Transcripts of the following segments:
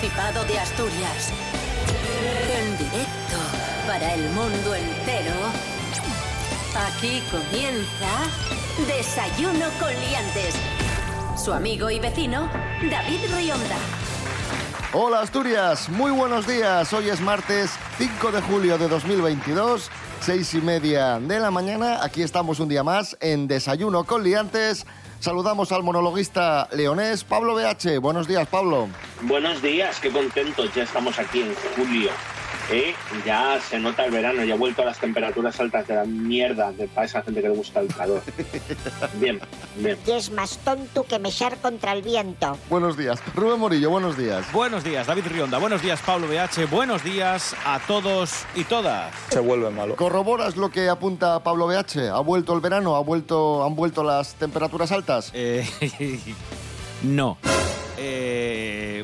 Principado de Asturias. En directo para el mundo entero. Aquí comienza Desayuno con Liantes. Su amigo y vecino, David Rionda. Hola Asturias, muy buenos días. Hoy es martes 5 de julio de 2022, seis y media de la mañana. Aquí estamos un día más en Desayuno con Liantes. Saludamos al monologuista leonés Pablo BH. Buenos días, Pablo. Buenos días, qué contentos. Ya estamos aquí en julio. ¿eh? Ya se nota el verano, ya ha vuelto a las temperaturas altas de la mierda de, para esa gente que le gusta el calor. Bien, bien. Y es más tonto que mechar contra el viento. Buenos días. Rubén Morillo, buenos días. Buenos días, David Rionda. Buenos días, Pablo BH. Buenos días a todos y todas. Se vuelve malo. ¿Corroboras lo que apunta Pablo BH? ¿Ha vuelto el verano? ¿Ha vuelto, ¿Han vuelto las temperaturas altas? Eh, no.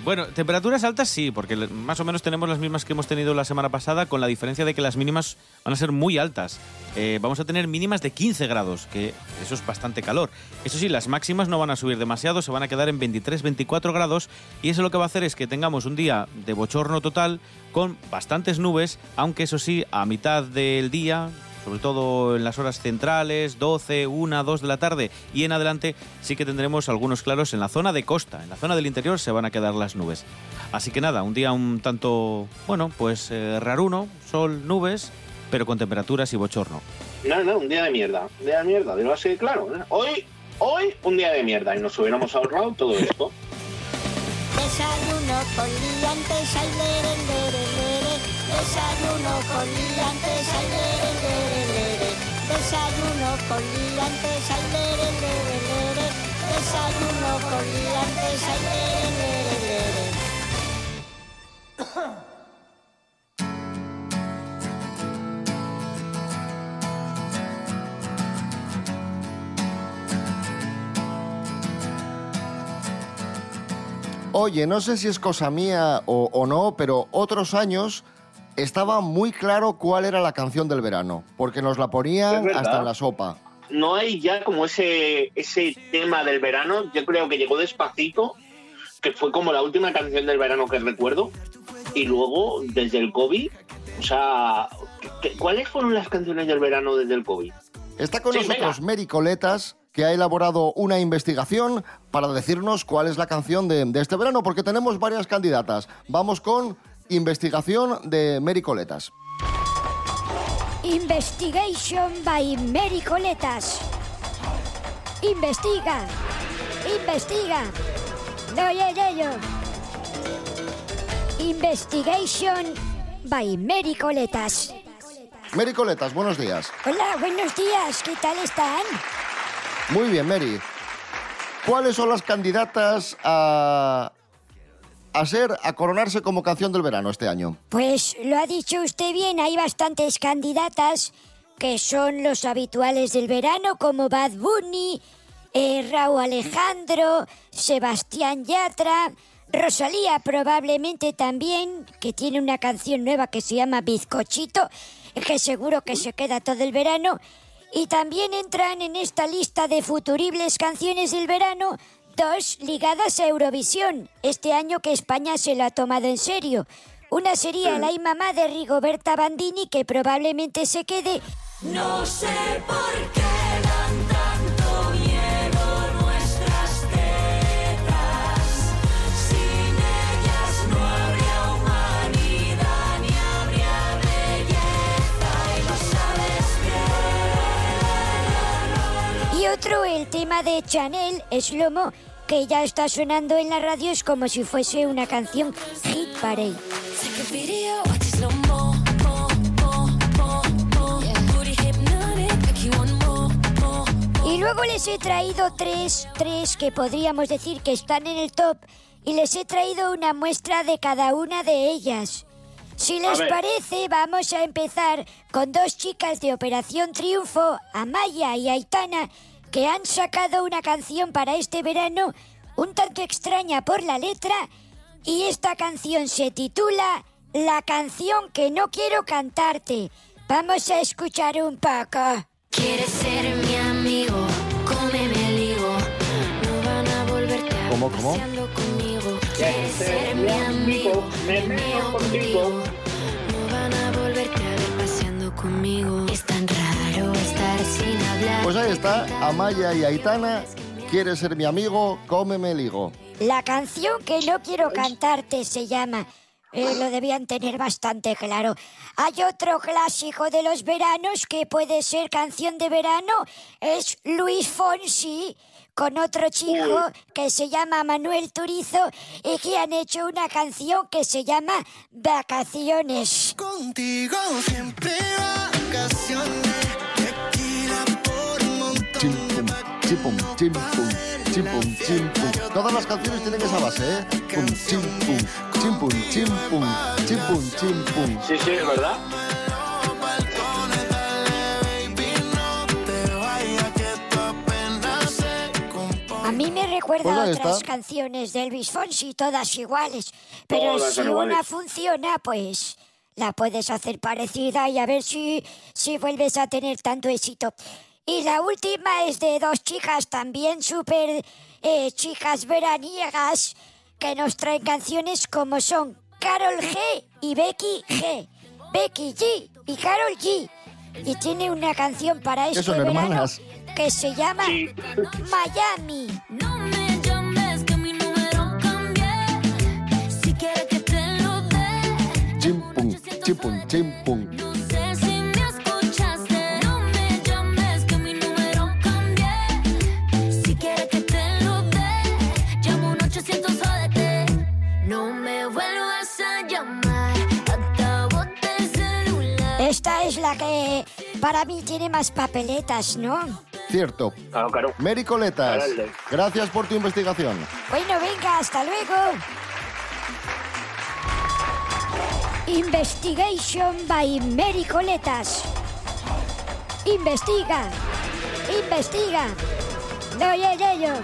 Bueno, temperaturas altas sí, porque más o menos tenemos las mismas que hemos tenido la semana pasada, con la diferencia de que las mínimas van a ser muy altas. Eh, vamos a tener mínimas de 15 grados, que eso es bastante calor. Eso sí, las máximas no van a subir demasiado, se van a quedar en 23-24 grados, y eso lo que va a hacer es que tengamos un día de bochorno total con bastantes nubes, aunque eso sí, a mitad del día, sobre todo en las horas centrales, 12, 1, 2 de la tarde y en adelante sí que tendremos algunos claros en la zona de costa. En la zona del interior se van a quedar las nubes. Así que nada, un día un tanto, bueno, pues eh, raruno, sol, nubes, pero con temperaturas y bochorno. No, no, un día de mierda. Un día de mierda, digo así, claro. ¿eh? Hoy, hoy, un día de mierda y nos hubiéramos ahorrado todo esto. Desayuno con liantes, ay, lere, lere, lere. Desayuno con liantes, ay. Desayuno con liantes, ay, lere, lere, lere. Desayuno con liantes, ay, lere, lere, lere. Oye, no sé si es cosa mía o, o no, pero otros años estaba muy claro cuál era la canción del verano, porque nos la ponían hasta en la sopa. No hay ya como ese, ese tema del verano. Yo creo que llegó despacito, que fue como la última canción del verano que recuerdo. Y luego, desde el COVID, o sea, ¿qué- ¿cuáles fueron las canciones del verano desde el COVID? Está con Sí, nosotros venga. Mary Coletas, que ha elaborado una investigación para decirnos cuál es la canción de, de este verano, porque tenemos varias candidatas. Vamos con investigación de Mary Coletas. Investigation by Mary Coletas. Investiga. Investiga. No, ya, yo. Investigation by Mary Coletas. Mary Coletas, buenos días. Hola, buenos días. ¿Qué tal están? Muy bien, Mary. ¿Cuáles son las candidatas a, a ser, a coronarse como canción del verano este año? Pues lo ha dicho usted bien, hay bastantes candidatas que son los habituales del verano, como Bad Bunny, eh, Raúl Alejandro, Sebastián Yatra, Rosalía probablemente también, que tiene una canción nueva que se llama Bizcochito, que seguro que se queda todo el verano. Y también entran en esta lista de futuribles canciones del verano dos ligadas a Eurovisión, este año que España se lo ha tomado en serio. Una sería La y Mamá de Rigoberta Bandini, que probablemente se quede. No sé por qué otro, el tema de Chanel, Slomo, que ya está sonando en la radio, es como si fuese una canción hit parade. Y luego les he traído tres, tres que podríamos decir que están en el top, y les he traído una muestra de cada una de ellas. Si les parece, vamos a empezar con dos chicas de Operación Triunfo, Amaya y Aitana, que han sacado una canción para este verano un tanto extraña por la letra, y esta canción se titula La canción que no quiero cantarte. Vamos a escuchar un poco. Quieres ser mi amigo, cómeme el higo. No van a volverte a ¿Cómo, cómo? paseando conmigo. Quieres ser me meo contigo. Pues ahí está, Amaya y Aitana. ¿Quieres ser mi amigo? Cómeme el higo. La canción que no quiero cantarte se llama. eh, lo debían tener bastante claro. Hay otro clásico de los veranos que puede ser canción de verano. Es Luis Fonsi con otro chico que se llama Manuel Turizo y que han hecho una canción que se llama Vacaciones. Contigo siempre vacaciones. Chimpum, chimpum, chimpum, chimpum, chimpum. Todas las canciones tienen esa base, ¿eh? Pum, chimpum, chimpum, chimpum, chimpum, chimpum. Sí, sí, es verdad. A mí me recuerda Pues a otras está. canciones de Elvis Fonsi, todas iguales. Pero Todas si iguales. una funciona, pues la puedes hacer parecida y a ver si, si vuelves a tener tanto éxito. Y la última es de dos chicas también súper eh, chicas veraniegas que nos traen canciones como son Carol G y Becky G. Becky G y Carol G. Y tiene una canción para este verano hermanas? que se llama Sí. Miami. No me llames que mi número cambié. Si quieres que te lo dé. Chimpum, chimpum, chimpum. Esta es la que para mí tiene más papeletas, ¿no? Cierto. Claro, claro. Mary Coletas, gracias por tu investigación. Bueno, venga, hasta luego. Investigation by Mary Coletas. Investiga. Investiga. No, yo.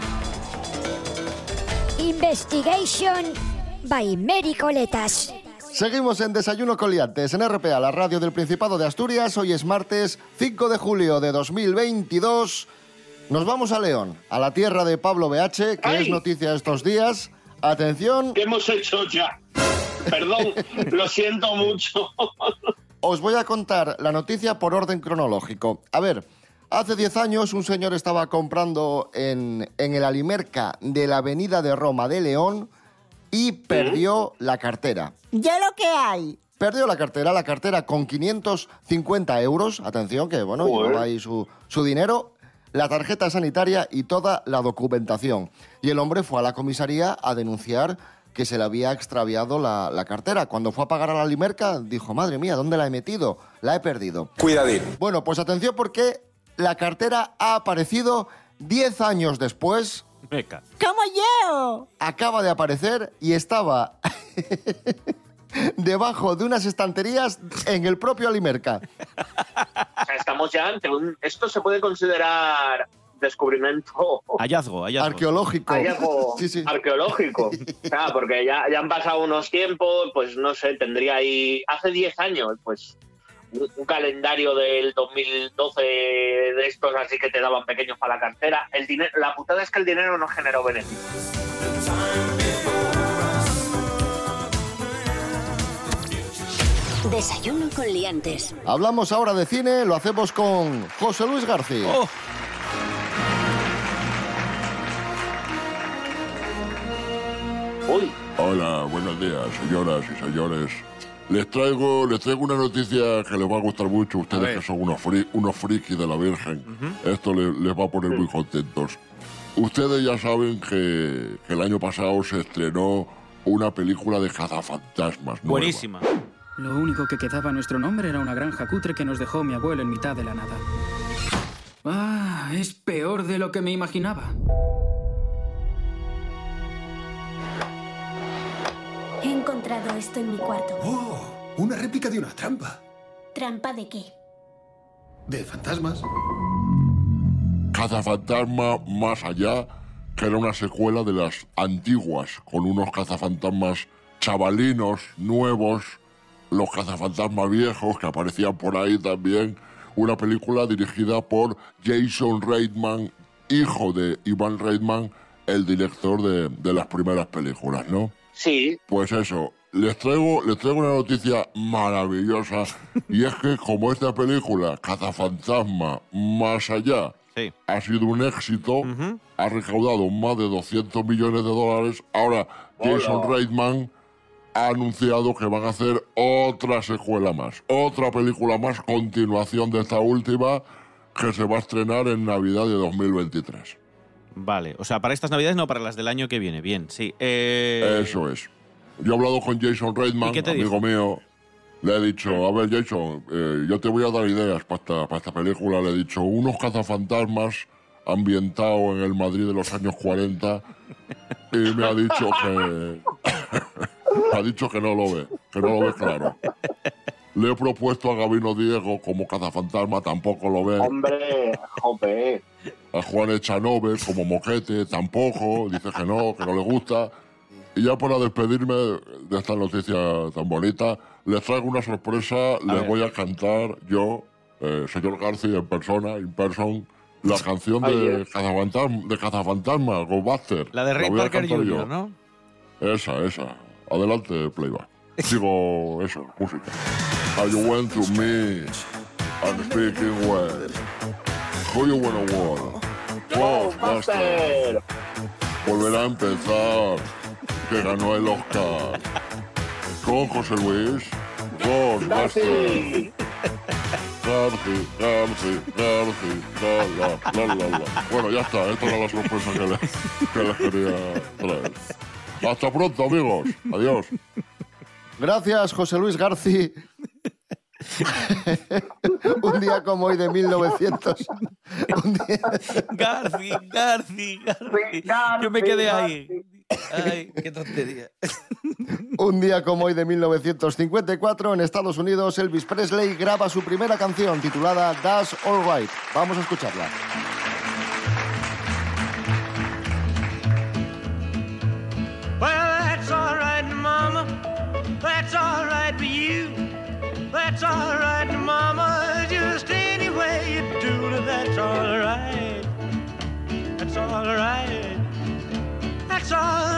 Investigation by Mary Coletas. Seguimos en Desayuno Coliantes en RPA, la radio del Principado de Asturias. Hoy es martes 5 de julio de 2022. Nos vamos a León, a la tierra de Pablo BH, que ¡Ay! es noticia estos días. Atención, ¿Qué hemos hecho ya? Perdón, lo siento mucho. os voy a contar la noticia por orden cronológico. A ver, hace 10 años un señor estaba comprando en, en el Alimerca de la Avenida de Roma de León y perdió la cartera. Ya lo que hay. Perdió la cartera, la cartera con 550 euros, atención, que bueno, Joder. llevaba ahí su, su dinero, la tarjeta sanitaria y toda la documentación. Y el hombre fue a la comisaría a denunciar que se le había extraviado la, la cartera. Cuando fue a pagar a la limerca, dijo, madre mía, ¿dónde la he metido? La he perdido. Cuidadín. Bueno, pues atención porque la cartera ha aparecido 10 años después, Meca. ¡Como yo! acaba de aparecer y estaba debajo de unas estanterías en el propio Alimerca. O sea, estamos ya ante un... Esto se puede considerar descubrimiento Hallazgo, hallazgo. Arqueológico. hallazgo Sí, sí. arqueológico. Claro, porque ya, ya han pasado unos tiempos, pues no sé, tendría ahí... Hace 10 años, pues un, calendario del 2012 de estos así que te daban pequeños para la cartera. El dinero, la putada es que el dinero no generó beneficios. Desayuno con liantes. Hablamos ahora de cine, lo hacemos con José Luis García. Oh, Uy, Hola, buenos días, señoras y señores. Les traigo, les traigo una noticia que les va a gustar mucho a ustedes que son unos, fri- unos frikis de la Virgen. Esto le- les va a poner muy contentos. Ustedes ya saben que, que el año pasado se estrenó una película de cazafantasmas. nueva. buenísima. Lo único que quedaba a nuestro nombre era una granja cutre que nos dejó mi abuelo en mitad de la nada. Ah, es peor de lo que me imaginaba. Encontrado esto en mi cuarto. ¡Oh! Una réplica de una trampa. ¿Trampa de qué? De fantasmas. Cazafantasma Más Allá, que era una secuela de las antiguas, con unos cazafantasmas chavalinos, nuevos, los cazafantasmas viejos que aparecían por ahí también. Una película dirigida por Jason Reitman, hijo de Ivan Reitman, el director de, de las primeras películas, ¿no? Sí, Pues eso, les traigo, les traigo una noticia maravillosa. Y es que como esta película, Cazafantasma, más allá, Sí. ha sido un éxito, ha recaudado más de 200 millones de dólares, ahora Jason Reitman ha anunciado que van a hacer otra secuela más, otra película más, continuación de esta última, que se va a estrenar en Navidad de 2023. Vale, o sea, para estas navidades no, para las del año que viene. Bien, sí. Eh, Eso es. Yo he hablado con Jason Reitman, ¿Y qué te amigo dijo? mío. Le he dicho, a ver, Jason, eh, yo te voy a dar ideas para esta, para esta película. Le he dicho, unos cazafantasmas ambientados en el Madrid de los años 40. Y me ha dicho que. ha dicho que no lo ve, que no lo ve claro. Le he propuesto a Gabino Diego como cazafantasma, tampoco lo ve. Hombre, jope. A Juan Echanove como moquete, tampoco. Dice que no, que no le gusta. Y ya para despedirme de esta noticia tan bonita, les traigo una sorpresa. les ver. voy a cantar yo, eh, señor García en persona, in person, la canción de. Cazafantasma, de Cazafantasma, Ghostbuster. la de Ray voy a Parker cantar yo. Jr., ¿no? Esa, esa. Adelante, playback. Sigo eso, música. How you went to me, I'm speaking well. Who you wanna. Volverá a empezar, que ganó el Oscar. Con José Luis, Ghostbuster. Darcy. Garci, Garci, Garci, la, la, la, la, la. Bueno, ya está, esta era la sorpresa que les, que les quería traer. Hasta pronto, amigos. Adiós. Gracias, José Luis Garci. un día como hoy de 1900. Un día- Garci, Garci, Garci. Yo me quedé ahí. Ay, qué tontería. Un día como hoy de 1954, en Estados Unidos, Elvis Presley graba su primera canción titulada That's Alright. Vamos a escucharla. That's all right, Mama. Just any way you do that's all right. That's all right. That's all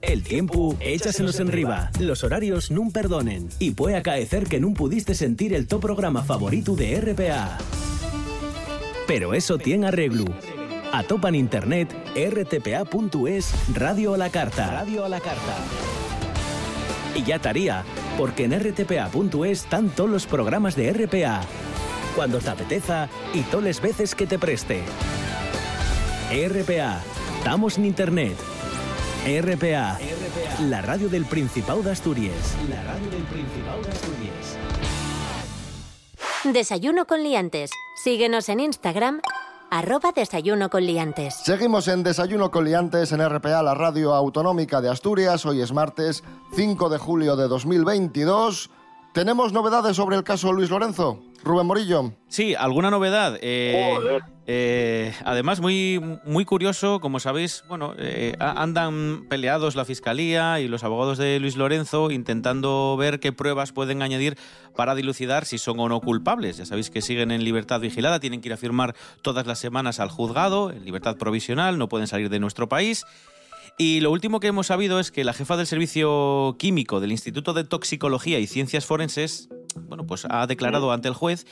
El tiempo, échasenos en riba. Los horarios nun perdonen. Y puede acaecer que nun pudiste sentir el top programa favorito de RPA. Pero eso tiene arreglo. Atopan internet rtpa.es Radio a la Carta. Radio a la Carta. Y ya estaría, porque en rtpa.es están todos los programas de RPA. Cuando te apeteza y todas las veces que te preste. RPA. Estamos en internet. RPA. La radio del Principado de Asturias. La radio del Principado de Asturias. Desayuno con liantes. Síguenos en Instagram, arroba desayuno con liantes. Seguimos en Desayuno con Liantes en RPA, la radio autonómica de Asturias. Hoy es martes 5 de julio de 2022. ¿Tenemos novedades sobre el caso Luis Lorenzo? Rubén Morillo. Sí, alguna novedad. Eh, Joder. eh, además, muy, muy curioso, como sabéis, bueno, eh, andan peleados la fiscalía y los abogados de Luis Lorenzo intentando ver qué pruebas pueden añadir para dilucidar si son o no culpables. Ya sabéis que siguen en libertad vigilada, tienen que ir a firmar todas las semanas al juzgado, en libertad provisional, no pueden salir de nuestro país. Y lo último que hemos sabido es que la jefa del Servicio Químico del Instituto de Toxicología y Ciencias Forenses, bueno, pues ha declarado ante el juez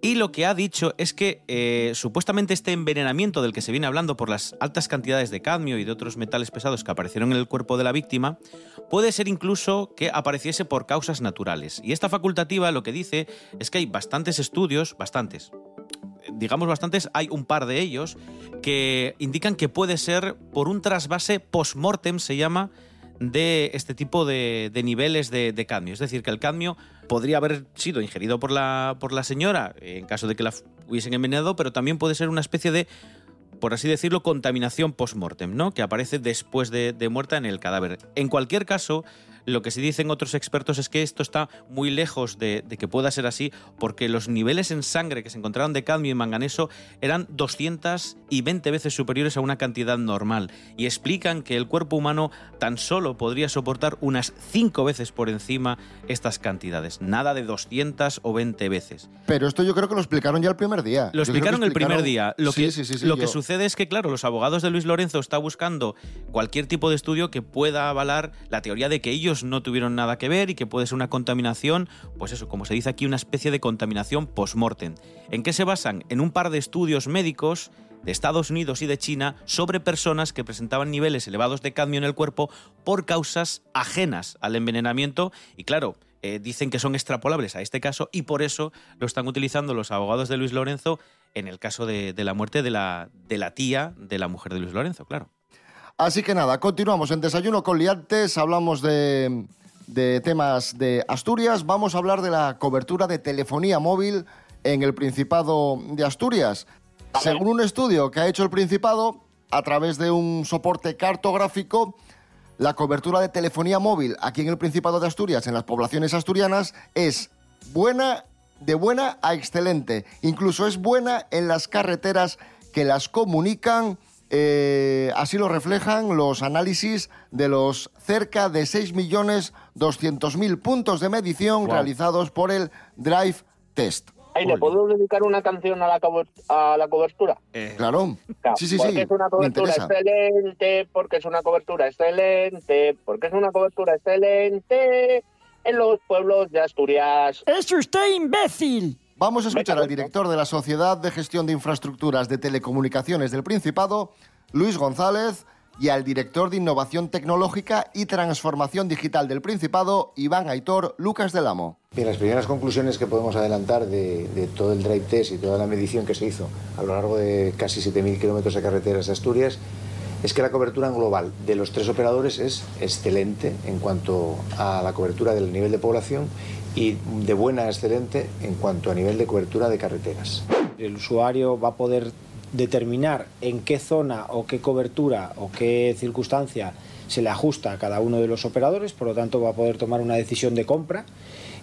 y lo que ha dicho es que eh, supuestamente este envenenamiento del que se viene hablando por las altas cantidades de cadmio y de otros metales pesados que aparecieron en el cuerpo de la víctima puede ser incluso que apareciese por causas naturales. Y esta facultativa lo que dice es que hay bastantes estudios, bastantes, digamos bastantes, hay un par de ellos que indican que puede ser por un trasvase post-mortem, se llama, de este tipo de, de niveles de, de cadmio. Es decir, que el cadmio podría haber sido ingerido por la, por la señora en caso de que la hubiesen envenenado, pero también puede ser una especie de por así decirlo, contaminación post-mortem, ¿no? Que aparece después de, de muerta en el cadáver. En cualquier caso, lo que sí dicen otros expertos es que esto está muy lejos de, de que pueda ser así, porque los niveles en sangre que se encontraron de cadmio y manganeso eran 220 veces superiores a una cantidad normal. Y explican que el cuerpo humano tan solo podría soportar unas 5 veces por encima estas cantidades. Nada de 200 o 20 veces. Pero esto yo creo que lo explicaron ya el primer día. Lo explicaron el primer día. Lo, Sí, que, sí, sí, sí, lo que sucede es que, claro, los abogados de Luis Lorenzo están buscando cualquier tipo de estudio que pueda avalar la teoría de que ellos no tuvieron nada que ver y que puede ser una contaminación, pues eso, como se dice aquí, una especie de contaminación post-mortem. ¿En qué se basan? En un par de estudios médicos de Estados Unidos y de China sobre personas que presentaban niveles elevados de cadmio en el cuerpo por causas ajenas al envenenamiento y claro, eh, dicen que son extrapolables a este caso y por eso lo están utilizando los abogados de Luis Lorenzo en el caso de, de la muerte de la, de la tía de la mujer de Luis Lorenzo, claro. Así que nada, continuamos en Desayuno con Liantes, hablamos de, de temas de Asturias, vamos a hablar de la cobertura de telefonía móvil en el Principado de Asturias. Según un estudio que ha hecho el Principado, a través de un soporte cartográfico, la cobertura de telefonía móvil aquí en el Principado de Asturias, en las poblaciones asturianas, es buena, de buena a excelente. Incluso es buena en las carreteras que las comunican. Eh, así lo reflejan los análisis de los cerca de 6.200.000 puntos de medición Wow. realizados por el Drive Test. Ay, ¿le puedo dedicar una canción a la, a la cobertura? Claro. Claro, Sí, sí, porque sí. es una cobertura excelente, porque es una cobertura excelente, porque es una cobertura excelente en los pueblos de Asturias. ¡Es usted imbécil! Vamos a escuchar al director de la Sociedad de Gestión de Infraestructuras de Telecomunicaciones del Principado, Luis González, y al director de Innovación Tecnológica y Transformación Digital del Principado, Iván Aitor Lucas del Amo. Bien, las primeras conclusiones que podemos adelantar de, de todo el drive test y toda la medición que se hizo a lo largo de casi 7.000 kilómetros de carreteras de Asturias es que la cobertura global de los tres operadores es excelente en cuanto a la cobertura del nivel de población y de buena a excelente en cuanto a nivel de cobertura de carreteras. El usuario va a poder determinar en qué zona o qué cobertura o qué circunstancia se le ajusta a cada uno de los operadores, por lo tanto va a poder tomar una decisión de compra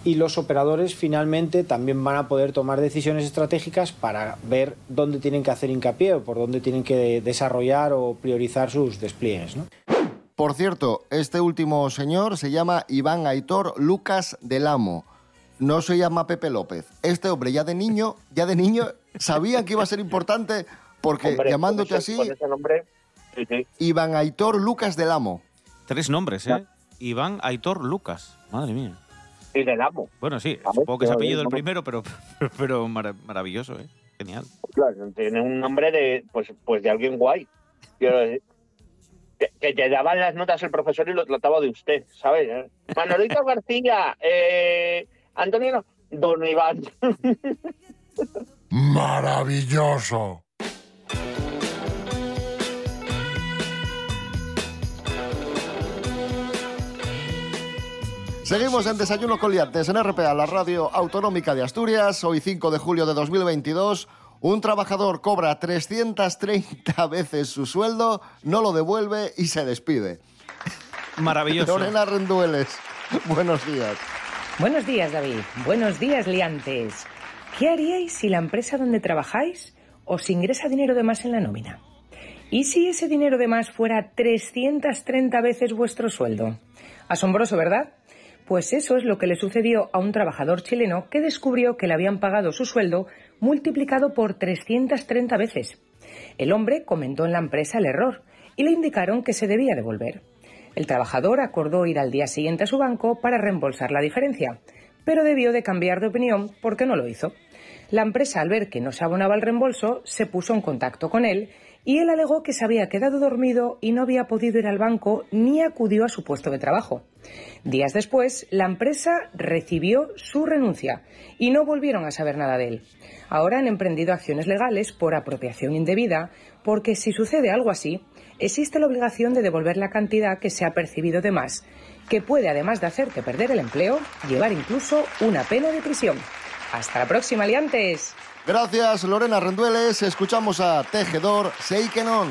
y los operadores finalmente también van a poder tomar decisiones estratégicas para ver dónde tienen que hacer hincapié o por dónde tienen que desarrollar o priorizar sus despliegues. Por cierto, este último señor se llama Iván Aitor Lucas del Amo. No se llama Pepe López. Este hombre ya de niño, ya de niño, sabía que iba a ser importante porque Hombre, llamándote con ese- así, con ese nombre, sí, sí. Iván Aitor Lucas del Amo. Tres nombres, ¿eh? Iván Aitor Lucas. Madre mía. Y del amo. Bueno, sí, ver, supongo que es apellido el primero, pero, pero mara- maravilloso, ¿eh? Genial. Claro, tiene un nombre de, pues, pues de alguien guay. Quiero decir, que, que te daban las notas el profesor y lo trataba de usted, ¿sabes? Manolito García, eh, Antonio, Don Iván. Maravilloso. Seguimos en Desayuno con Liantes en RPA, la radio autonómica de Asturias. Hoy 5 de julio de 2022. Un trabajador cobra 330 veces su sueldo, no lo devuelve y se despide. Maravilloso. Lorena Rendueles, buenos días. Buenos días, David. Buenos días, liantes. ¿Qué haríais si la empresa donde trabajáis os ingresa dinero de más en la nómina? ¿Y si ese dinero de más fuera 330 veces vuestro sueldo? Asombroso, ¿verdad? Pues eso es lo que le sucedió a un trabajador chileno que descubrió que le habían pagado su sueldo multiplicado por 330 veces. El hombre comentó en la empresa el error y le indicaron que se debía devolver. El trabajador acordó ir al día siguiente a su banco para reembolsar la diferencia, pero debió de cambiar de opinión porque no lo hizo. La empresa, al ver que no se abonaba el reembolso, se puso en contacto con él y él alegó que se había quedado dormido y no había podido ir al banco ni acudió a su puesto de trabajo. Días después, la empresa recibió su renuncia y no volvieron a saber nada de él. Ahora han emprendido acciones legales por apropiación indebida, porque si sucede algo así, existe la obligación de devolver la cantidad que se ha percibido de más, que puede, además de hacerte perder el empleo, llevar incluso una pena de prisión. Hasta la próxima, liantes. Gracias, Lorena Rendueles. Escuchamos a Tejedor Seikenon.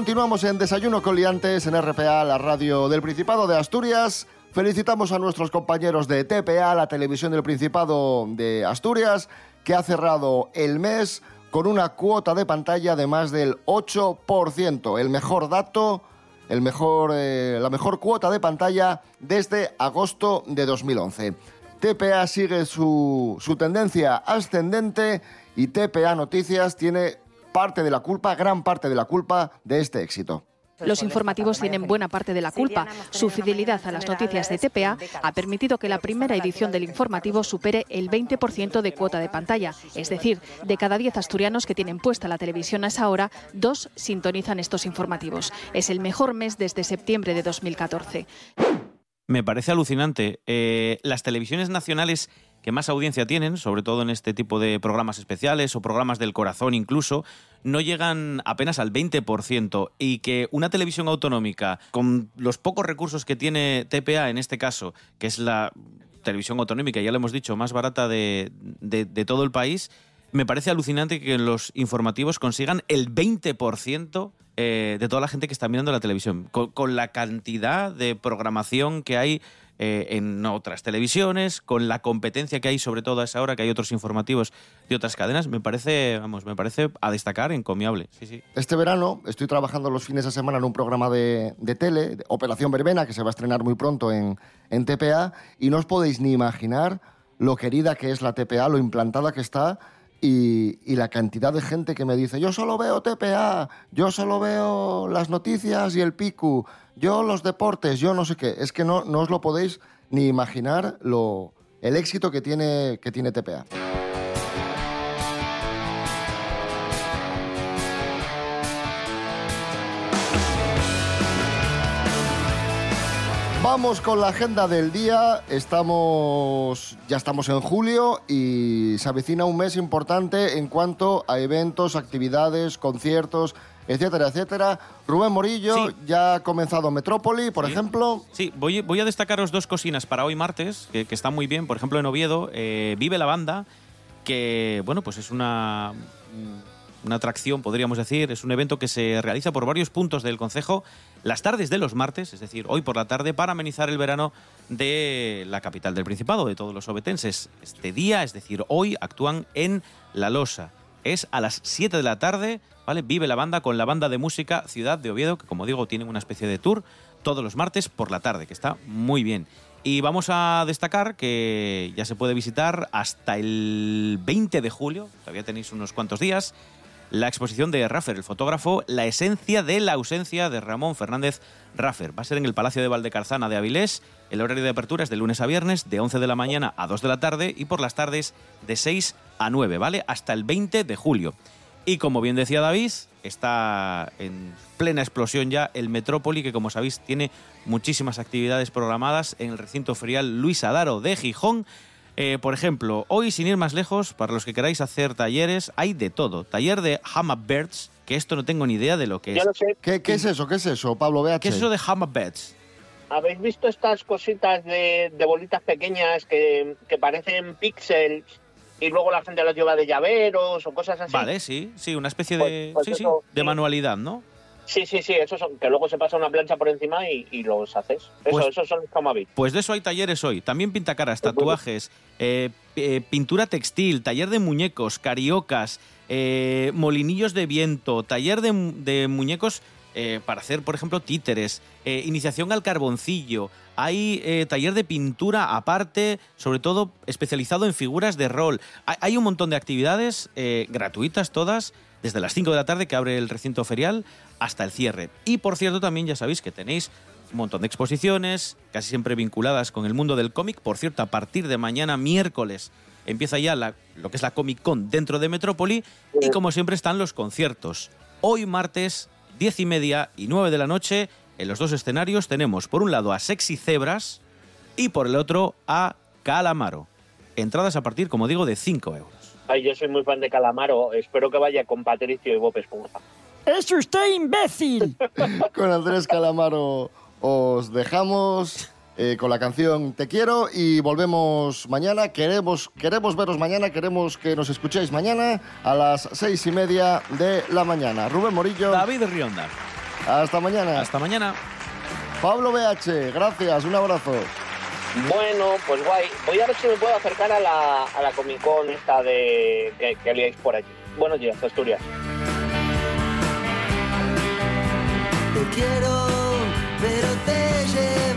Continuamos en Desayuno con Liantes en RPA, la radio del Principado de Asturias. Felicitamos a nuestros compañeros de TPA, la televisión del Principado de Asturias, que ha cerrado el mes con una cuota de pantalla de más del 8%. El mejor dato, el mejor, eh, la mejor cuota de pantalla desde agosto de 2011. TPA sigue su, su tendencia ascendente y TPA Noticias tiene parte de la culpa, gran parte de la culpa de este éxito. Los informativos tienen buena parte de la culpa. Su fidelidad a las noticias de TPA ha permitido que la primera edición del informativo supere el 20% de cuota de pantalla. Es decir, de cada 10 asturianos que tienen puesta la televisión a esa hora, dos sintonizan estos informativos. Es el mejor mes desde septiembre de 2014. Me parece alucinante. Eh, las televisiones nacionales que más audiencia tienen, sobre todo en este tipo de programas especiales o programas del corazón incluso, no llegan apenas al 20% y que una televisión autonómica, con los pocos recursos que tiene TPA en este caso, que es la televisión autonómica, ya lo hemos dicho, más barata de, de- todo el país, me parece alucinante que los informativos consigan el 20% eh, de toda la gente que está mirando la televisión, con la cantidad de programación que hay eh, en otras televisiones, con la competencia que hay, sobre todo a esa hora, que hay otros informativos de otras cadenas, me parece, vamos, me parece a destacar, encomiable. Este verano estoy trabajando los fines de semana en un programa de, de tele, Operación Verbena, que se va a estrenar muy pronto en, en TPA, y no os podéis ni imaginar lo querida que es la TPA, lo implantada que está y, y la cantidad de gente que me dice, yo solo veo TPA, yo solo veo las noticias y el PICU, yo los deportes, yo no sé qué. Es que no, no os lo podéis ni imaginar lo, el éxito que tiene, que tiene TPA. Vamos con la agenda del día. Estamos ya estamos en julio y se avecina un mes importante en cuanto a eventos, actividades, conciertos, etcétera, etcétera. Rubén Morillo ya ha comenzado Metrópoli, por Sí. ejemplo. Sí, voy, voy a destacaros dos cocinas para hoy martes, que, que están muy bien. Por ejemplo, en Oviedo, eh, Vive la Banda, que, bueno, pues es una, una atracción, podríamos decir. Es un evento que se realiza por varios puntos del concejo las tardes de los martes, es decir, hoy por la tarde, para amenizar el verano de la capital del Principado, de todos los obetenses. Este día, es decir, hoy, actúan en La Losa. Es a las 7 de la tarde, ¿vale? Vive la banda con la banda de música Ciudad de Oviedo, que como digo, tienen una especie de tour todos los martes por la tarde, que está muy bien. Y vamos a destacar que ya se puede visitar hasta el 20 de julio, todavía tenéis unos cuantos días, la exposición de Raffer, el fotógrafo, La esencia de la ausencia de Ramón Fernández Raffer. Va a ser en el Palacio de Valdecarzana de Avilés. El horario de apertura es de lunes a viernes, de 11 de la mañana a 2 de la tarde y por las tardes de 6 a 9, ¿vale? Hasta el 20 de julio. Y como bien decía David, está en plena explosión ya el Metrópoli, que como sabéis tiene muchísimas actividades programadas en el recinto ferial Luis Adaro de Gijón. Eh, por ejemplo, hoy, sin ir más lejos, para los que queráis hacer talleres, hay de todo. Taller de Hammerbirds, que esto no tengo ni idea de lo que es. ¿Qué, qué es eso? ¿Qué es eso, Pablo BH? ¿Qué es eso de Hammerbirds? ¿Habéis visto estas cositas de, de bolitas pequeñas que, que parecen píxeles y luego la gente las lleva de llaveros o cosas así? Vale, sí, sí, una especie de, Pues- pues sí, eso, de sí. manualidad, ¿no? Sí, sí, sí, esos son, que luego se pasa una plancha por encima y, y los haces. Eso, Pues- esos son los Kamabit. Pues de eso hay talleres hoy. También pintacaras, tatuajes, eh, eh, pintura textil, taller de muñecos, cariocas, eh, molinillos de viento, taller de, mu- de muñecos eh, para hacer, por ejemplo, títeres, eh, iniciación al carboncillo. Hay taller de pintura aparte, sobre todo especializado en figuras de rol. Hay, hay un montón de actividades gratuitas todas, desde las 5 de la tarde que abre el recinto ferial hasta el cierre. Y por cierto, también ya sabéis que tenéis un montón de exposiciones, casi siempre vinculadas con el mundo del cómic. Por cierto, a partir de mañana miércoles empieza ya la- lo que es la Comic Con dentro de Metrópoli y como siempre están los conciertos. Hoy martes, 10 y media y 9 de la noche, en los dos escenarios tenemos por un lado a Sexy Zebras y por el otro a Calamaro. Entradas a partir, como digo, de 5 euros. Ay, yo soy muy fan de Calamaro. Espero que vaya con Patricio y Bob Esponja. ¡Es usted imbécil! Con Andrés Calamaro os dejamos eh, con la canción Te quiero y volvemos mañana. Queremos, queremos veros mañana, queremos que nos escuchéis mañana a las seis y media de la mañana. Rubén Morillo. David Rionda. Hasta mañana. Hasta mañana. Pablo BH, gracias, un abrazo. Bueno, pues guay. Voy a ver si me puedo acercar a la, a la Comic Con esta de que, que por allí. Buenos días, Asturias. Te quiero, pero te llevaste